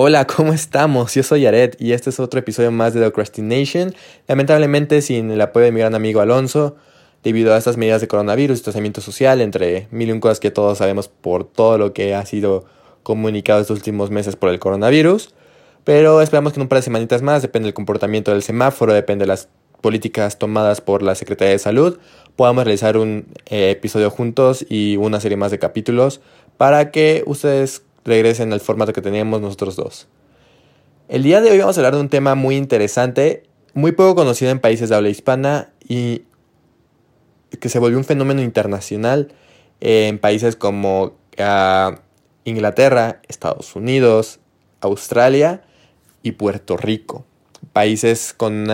Hola, ¿cómo estamos? Yo soy Yaret y este es otro episodio más de Procrastination. Lamentablemente sin el apoyo de mi gran amigo Alonso, debido a estas medidas de coronavirus, distanciamiento social, entre mil y un cosas que todos sabemos por todo lo que ha sido comunicado estos últimos meses por el coronavirus. Pero esperamos que en un par de semanitas más, depende del comportamiento del semáforo, depende de las políticas tomadas por la Secretaría de Salud, podamos realizar un eh, episodio juntos y una serie más de capítulos para que ustedes regresen al formato que teníamos nosotros dos. El día de hoy vamos a hablar de un tema muy interesante, muy poco conocido en países de habla hispana y que se volvió un fenómeno internacional en países como ah, Inglaterra, Estados Unidos, Australia y Puerto Rico. Países con,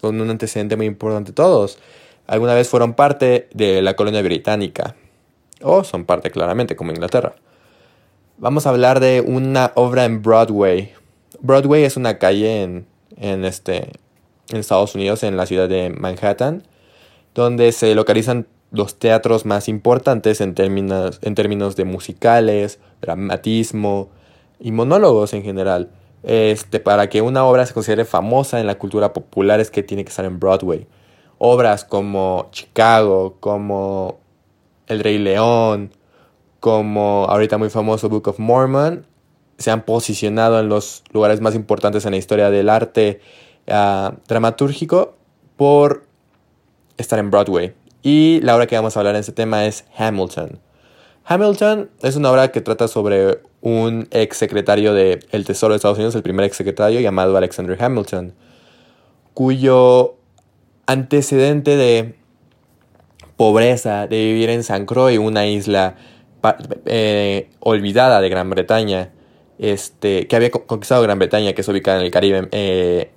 con un antecedente muy importante todos. Alguna vez fueron parte de la colonia británica. O son parte claramente, como Inglaterra. Vamos a hablar de una obra en Broadway. Broadway es una calle en, en, este, en Estados Unidos, en la ciudad de Manhattan, donde se localizan los teatros más importantes en términos, en términos de musicales, dramatismo y monólogos en general. Este, para que una obra se considere famosa en la cultura popular es que tiene que estar en Broadway. Obras como Chicago, como El Rey León, como ahorita muy famoso Book of Mormon, se han posicionado en los lugares más importantes en la historia del arte uh, dramatúrgico por estar en Broadway. Y la obra que vamos a hablar en este tema es Hamilton. Hamilton es una obra que trata sobre un ex secretario del Tesoro de Estados Unidos, el primer ex secretario llamado Alexander Hamilton, cuyo antecedente de pobreza, de vivir en San Croix, una isla eh, olvidada de Gran Bretaña, este, que había conquistado Gran Bretaña, que es ubicada en el Caribe, eh,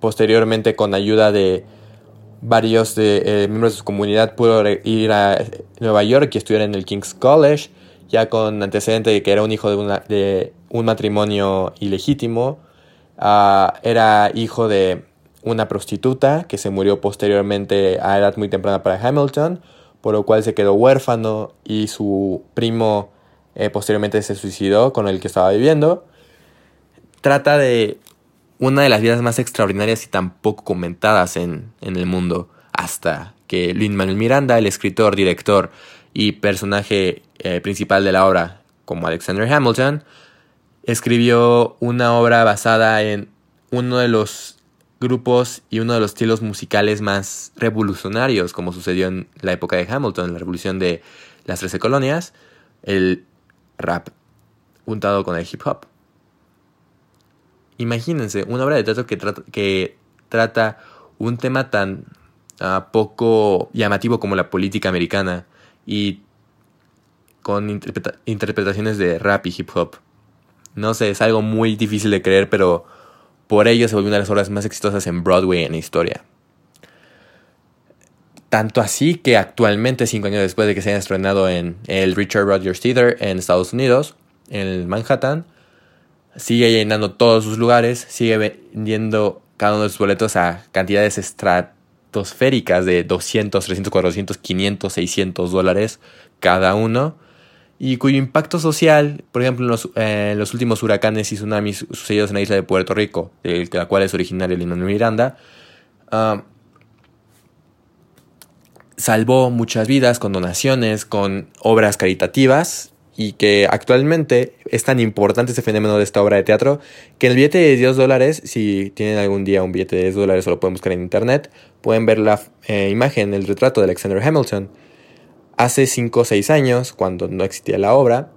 posteriormente con ayuda de varios de, eh, miembros de su comunidad pudo ir a Nueva York y estudiar en el King's College, ya con antecedente de que era un hijo de, una, un matrimonio ilegítimo, ah, era hijo de una prostituta que se murió posteriormente a edad muy temprana para Hamilton, por lo cual se quedó huérfano y su primo eh, posteriormente se suicidó con el que estaba viviendo. Trata de una de las vidas más extraordinarias y tan poco comentadas en, el mundo, hasta que Lin Manuel Miranda, el escritor, director y personaje eh, principal de la obra, como Alexander Hamilton, escribió una obra basada en uno de los grupos y uno de los estilos musicales más revolucionarios, como sucedió en la época de Hamilton, la revolución de las Trece Colonias, el rap juntado con el hip hop. Imagínense, una obra de teatro que, trata, que trata un tema tan ah, poco llamativo como la política americana y con interpretaciones de rap y hip hop. No sé, es algo muy difícil de creer, pero por ello se volvió una de las obras más exitosas en Broadway en la historia. Tanto así que actualmente, cinco años después de que se haya estrenado en el Richard Rogers Theater en Estados Unidos, en Manhattan, sigue llenando todos sus lugares, sigue vendiendo cada uno de sus boletos a cantidades estratosféricas de 200, 300, 400, 500, 600 dólares cada uno y cuyo impacto social, por ejemplo, en los, eh, los últimos huracanes y tsunamis sucedidos en la isla de Puerto Rico, de la cual es originario Lin Miranda, ah, salvó muchas vidas con donaciones, con obras caritativas y que actualmente es tan importante este fenómeno de esta obra de teatro que el billete de 10 dólares, si tienen algún día un billete de 10 dólares o lo pueden buscar en internet, pueden ver la eh, imagen, el retrato de Alexander Hamilton Hace 5 o 6 años, cuando no existía la obra,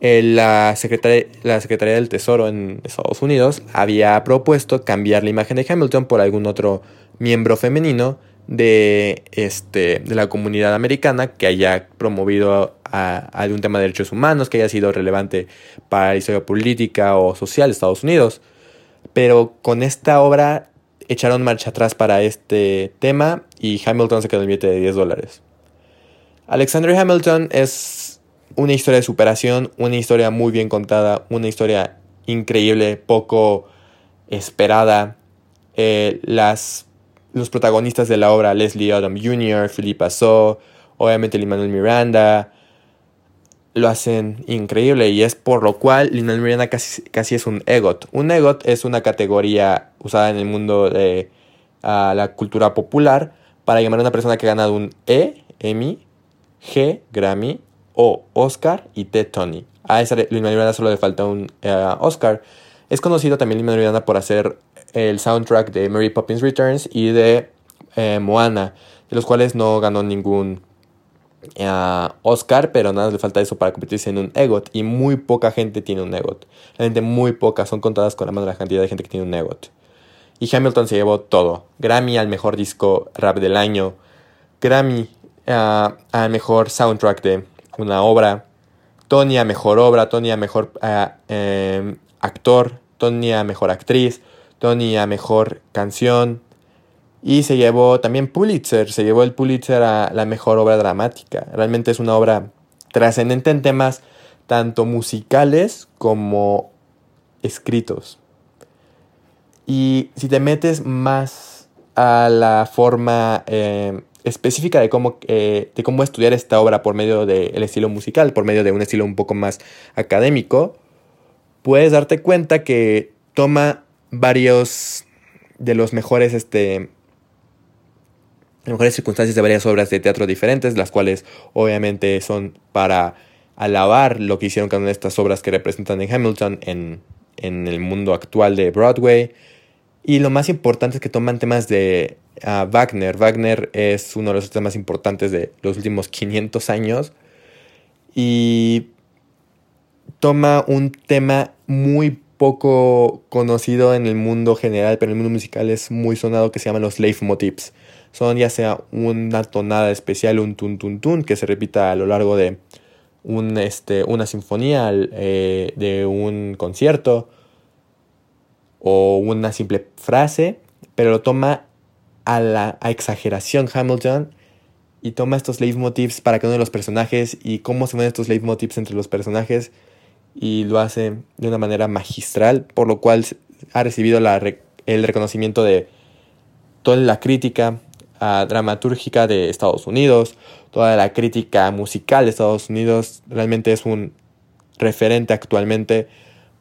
la, Secretaría, la Secretaría del Tesoro en Estados Unidos había propuesto cambiar la imagen de Hamilton por algún otro miembro femenino de, este, de la comunidad americana que haya promovido a, algún tema de derechos humanos, que haya sido relevante para la historia política o social de Estados Unidos. Pero con esta obra echaron marcha atrás para este tema y Hamilton se quedó en billete de 10 dólares. Alexander Hamilton es una historia de superación, una historia muy bien contada, una historia increíble, poco esperada. Eh, las, los protagonistas de la obra, Leslie Odom Jr., Philippa So, obviamente Lin Manuel Miranda, lo hacen increíble y es por lo cual Lin Miranda casi, casi es un EGOT. Un EGOT es una categoría usada en el mundo de la cultura popular para llamar a una persona que ha ganado un E, Emmy, G, Grammy, O, Oscar y T, Tony. A esa Lin Miranda solo le falta un eh, Oscar. Es conocido también Lin Miranda por hacer el soundtrack de Mary Poppins Returns y de eh, Moana, de los cuales no ganó ningún Oscar, pero nada le falta eso para convertirse en un EGOT. Y muy poca gente tiene un EGOT. Realmente muy poca, son contadas con la mano la cantidad de gente que tiene un EGOT. Y Hamilton se llevó todo. Grammy al mejor disco rap del año. Grammy al mejor soundtrack de una obra. Tony a mejor obra. Tony a mejor em, actor. Tony a mejor actriz. Tony a mejor canción. Y se llevó también Pulitzer, se llevó el Pulitzer a la mejor obra dramática. Realmente es una obra trascendente en temas tanto musicales como escritos. Y si te metes más a la forma eh, específica de cómo, eh, de cómo estudiar esta obra por medio del estilo musical, por medio de un estilo un poco más académico, puedes darte cuenta que toma varios de los mejores este, en mejores circunstancias de varias obras de teatro diferentes, las cuales obviamente son para alabar lo que hicieron de estas obras que representan en Hamilton en, el mundo actual de Broadway. Y lo más importante es que toman temas de ah, Wagner. Wagner es uno de los temas importantes de los últimos 500 años. Y toma un tema muy poco conocido en el mundo general, pero en el mundo musical es muy sonado, que se llaman los leitmotivs son ya sea una tonada especial, un tun tun tun, que se repita a lo largo de este, una sinfonía, eh, de un concierto, o una simple frase, pero lo toma a la exageración Hamilton y toma estos leitmotivs para cada uno de los personajes y cómo se ven estos leitmotivs entre los personajes y lo hace de una manera magistral, por lo cual ha recibido el reconocimiento de toda la crítica, dramatúrgica de Estados Unidos, toda la crítica musical de Estados Unidos, realmente es un referente actualmente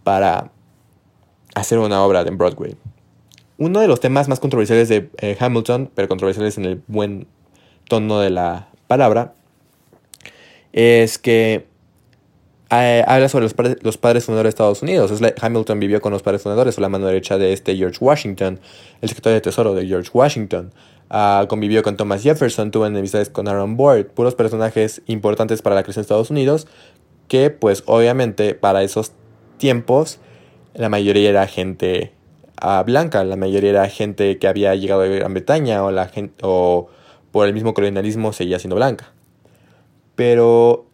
para hacer una obra de Broadway. Uno de los temas más controversiales de eh, Hamilton, pero controversiales en el buen tono de la palabra, es que eh, habla sobre los, los, padres fundadores de Estados Unidos. Hamilton vivió con los padres fundadores, o la mano derecha de este George Washington, el secretario de Tesoro de George Washington. Ah, convivió con Thomas Jefferson, tuvo enemistades con Aaron Board, puros personajes importantes para la creación de Estados Unidos, que pues obviamente para esos tiempos la mayoría era gente ah, blanca, la mayoría era gente que había llegado de Gran Bretaña o, la gente, o por el mismo colonialismo seguía siendo blanca. Pero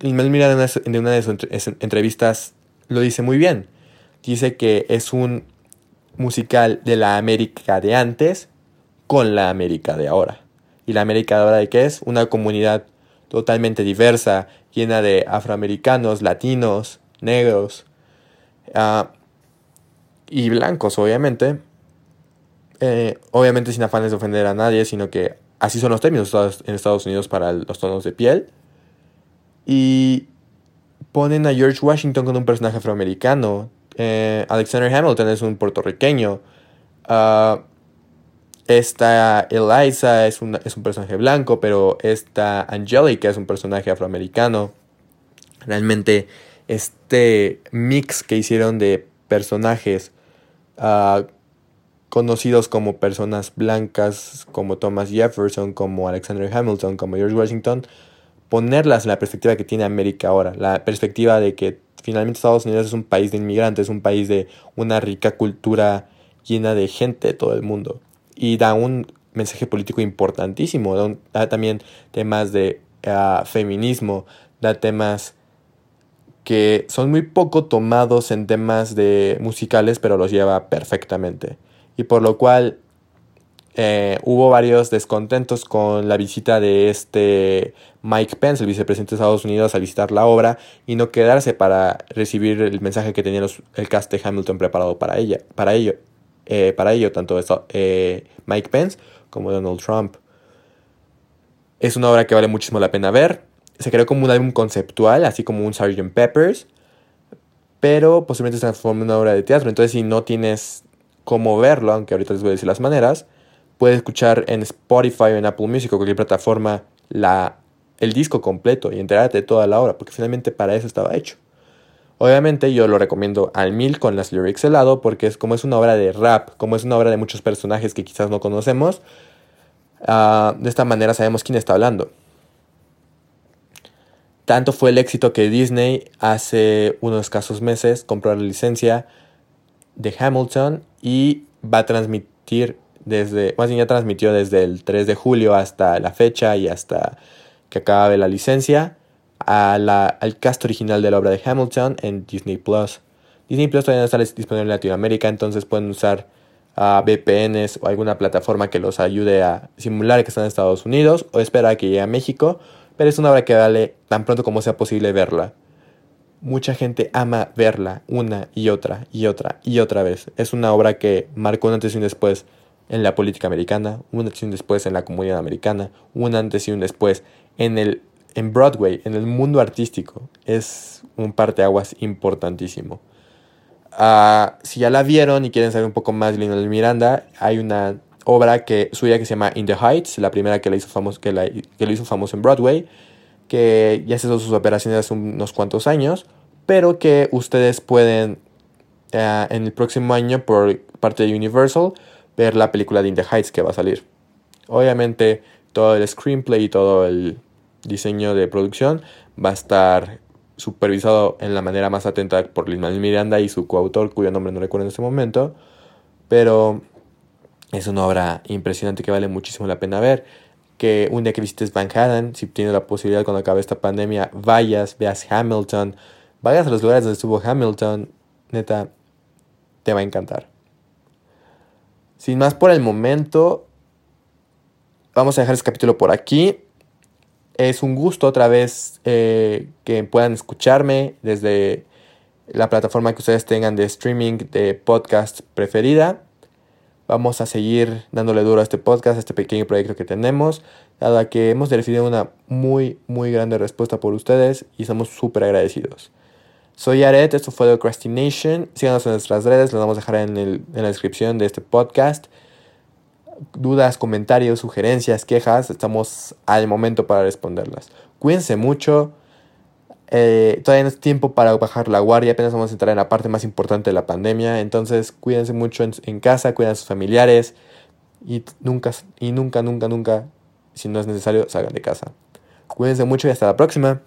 Lin Miranda en una de sus entrevistas lo dice muy bien. Dice que es un musical de la América de antes con la América de ahora. ¿Y la América de ahora de qué es? Una comunidad totalmente diversa, llena de afroamericanos, latinos, negros ah, y blancos, obviamente. Eh, obviamente sin afanes de ofender a nadie, sino que así son los términos en Estados Unidos para los tonos de piel. Y ponen a George Washington con un personaje afroamericano. Eh, Alexander Hamilton es un puertorriqueño. Uh, esta Eliza es, es un personaje blanco, pero esta Angelica es un personaje afroamericano. Realmente este mix que hicieron de personajes ah, conocidos como personas blancas, como Thomas Jefferson, como Alexander Hamilton, como George Washington, ponerlas en la perspectiva que tiene América ahora, la perspectiva de que finalmente Estados Unidos es un país de inmigrantes, un país de una rica cultura llena de gente de todo el mundo y da un mensaje político importantísimo, da, también temas de ah, feminismo, da temas que son muy poco tomados en temas de musicales, pero los lleva perfectamente. Y por lo cual eh, hubo varios descontentos con la visita de este Mike Pence, el vicepresidente de Estados Unidos, a visitar la obra y no quedarse para recibir el mensaje que tenía el cast de Hamilton preparado para ella, para ello. Eh, para ello, tanto eh, Mike Pence como Donald Trump. Es una obra que vale muchísimo la pena ver. Se creó como un álbum conceptual, así como un Sgt. Peppers, pero posiblemente se transformó en una obra de teatro. Entonces, si no tienes cómo verlo, aunque ahorita les voy a decir las maneras, puedes escuchar en Spotify o en Apple Music o cualquier plataforma la, el disco completo y enterarte de toda la obra, porque finalmente para eso estaba hecho. Obviamente yo lo recomiendo al mil con las lyrics de lado, porque es como es una obra de rap, como es una obra de muchos personajes que quizás no conocemos, ah, de esta manera sabemos quién está hablando. Tanto fue el éxito que Disney hace unos escasos meses compró la licencia de Hamilton y va a transmitir desde, más bien ya transmitió desde el 3 de julio hasta la fecha y hasta que acabe la licencia a la, al cast original de la obra de Hamilton en Disney Plus. Disney Plus todavía no está disponible en Latinoamérica, entonces pueden usar uh, VPNs o alguna plataforma que los ayude a simular que están en Estados Unidos o esperar a que llegue a México, pero es una obra que vale tan pronto como sea posible verla. Mucha gente ama verla una y otra y otra y otra vez. Es una obra que marcó un antes y un después en la política americana, un antes y un después en la comunidad americana, un antes y un después en el en Broadway, en el mundo artístico. Es un parteaguas importantísimo. Uh, si ya la vieron y quieren saber un poco más de Lin Miranda, hay una obra que, suya que se llama In the Heights, la primera que, le hizo famoso, que, la, que hizo famoso en Broadway, que ya se hizo sus operaciones hace unos cuantos años, pero que ustedes pueden uh, en el próximo año por parte de Universal ver la película de In the Heights que va a salir. Obviamente todo el screenplay y todo el diseño de producción va a estar supervisado en la manera más atenta por Lin Miranda y su coautor, cuyo nombre no recuerdo en este momento, pero es una obra impresionante que vale muchísimo la pena ver. Que un día que visites Van Haden, si tienes la posibilidad cuando acabe esta pandemia, vayas, veas Hamilton, vayas a los lugares donde estuvo Hamilton, neta, te va a encantar. Sin más por el momento, vamos a dejar este capítulo por aquí. Es un gusto otra vez eh, que puedan escucharme desde la plataforma que ustedes tengan de streaming de podcast preferida. Vamos a seguir dándole duro a este podcast, a este pequeño proyecto que tenemos, dado que hemos recibido una muy, muy grande respuesta por ustedes y estamos súper agradecidos. Soy Aret, esto fue Procrastination. Síganos en nuestras redes, los vamos a dejar en la descripción de este podcast dudas, comentarios, sugerencias, quejas, estamos al momento para responderlas. Cuídense mucho. Eh, todavía no es tiempo para bajar la guardia, apenas vamos a entrar en la parte más importante de la pandemia. Entonces, cuídense mucho en, casa, cuiden a sus familiares y nunca, y nunca, nunca, nunca, si no es necesario, salgan de casa. Cuídense mucho y hasta la próxima.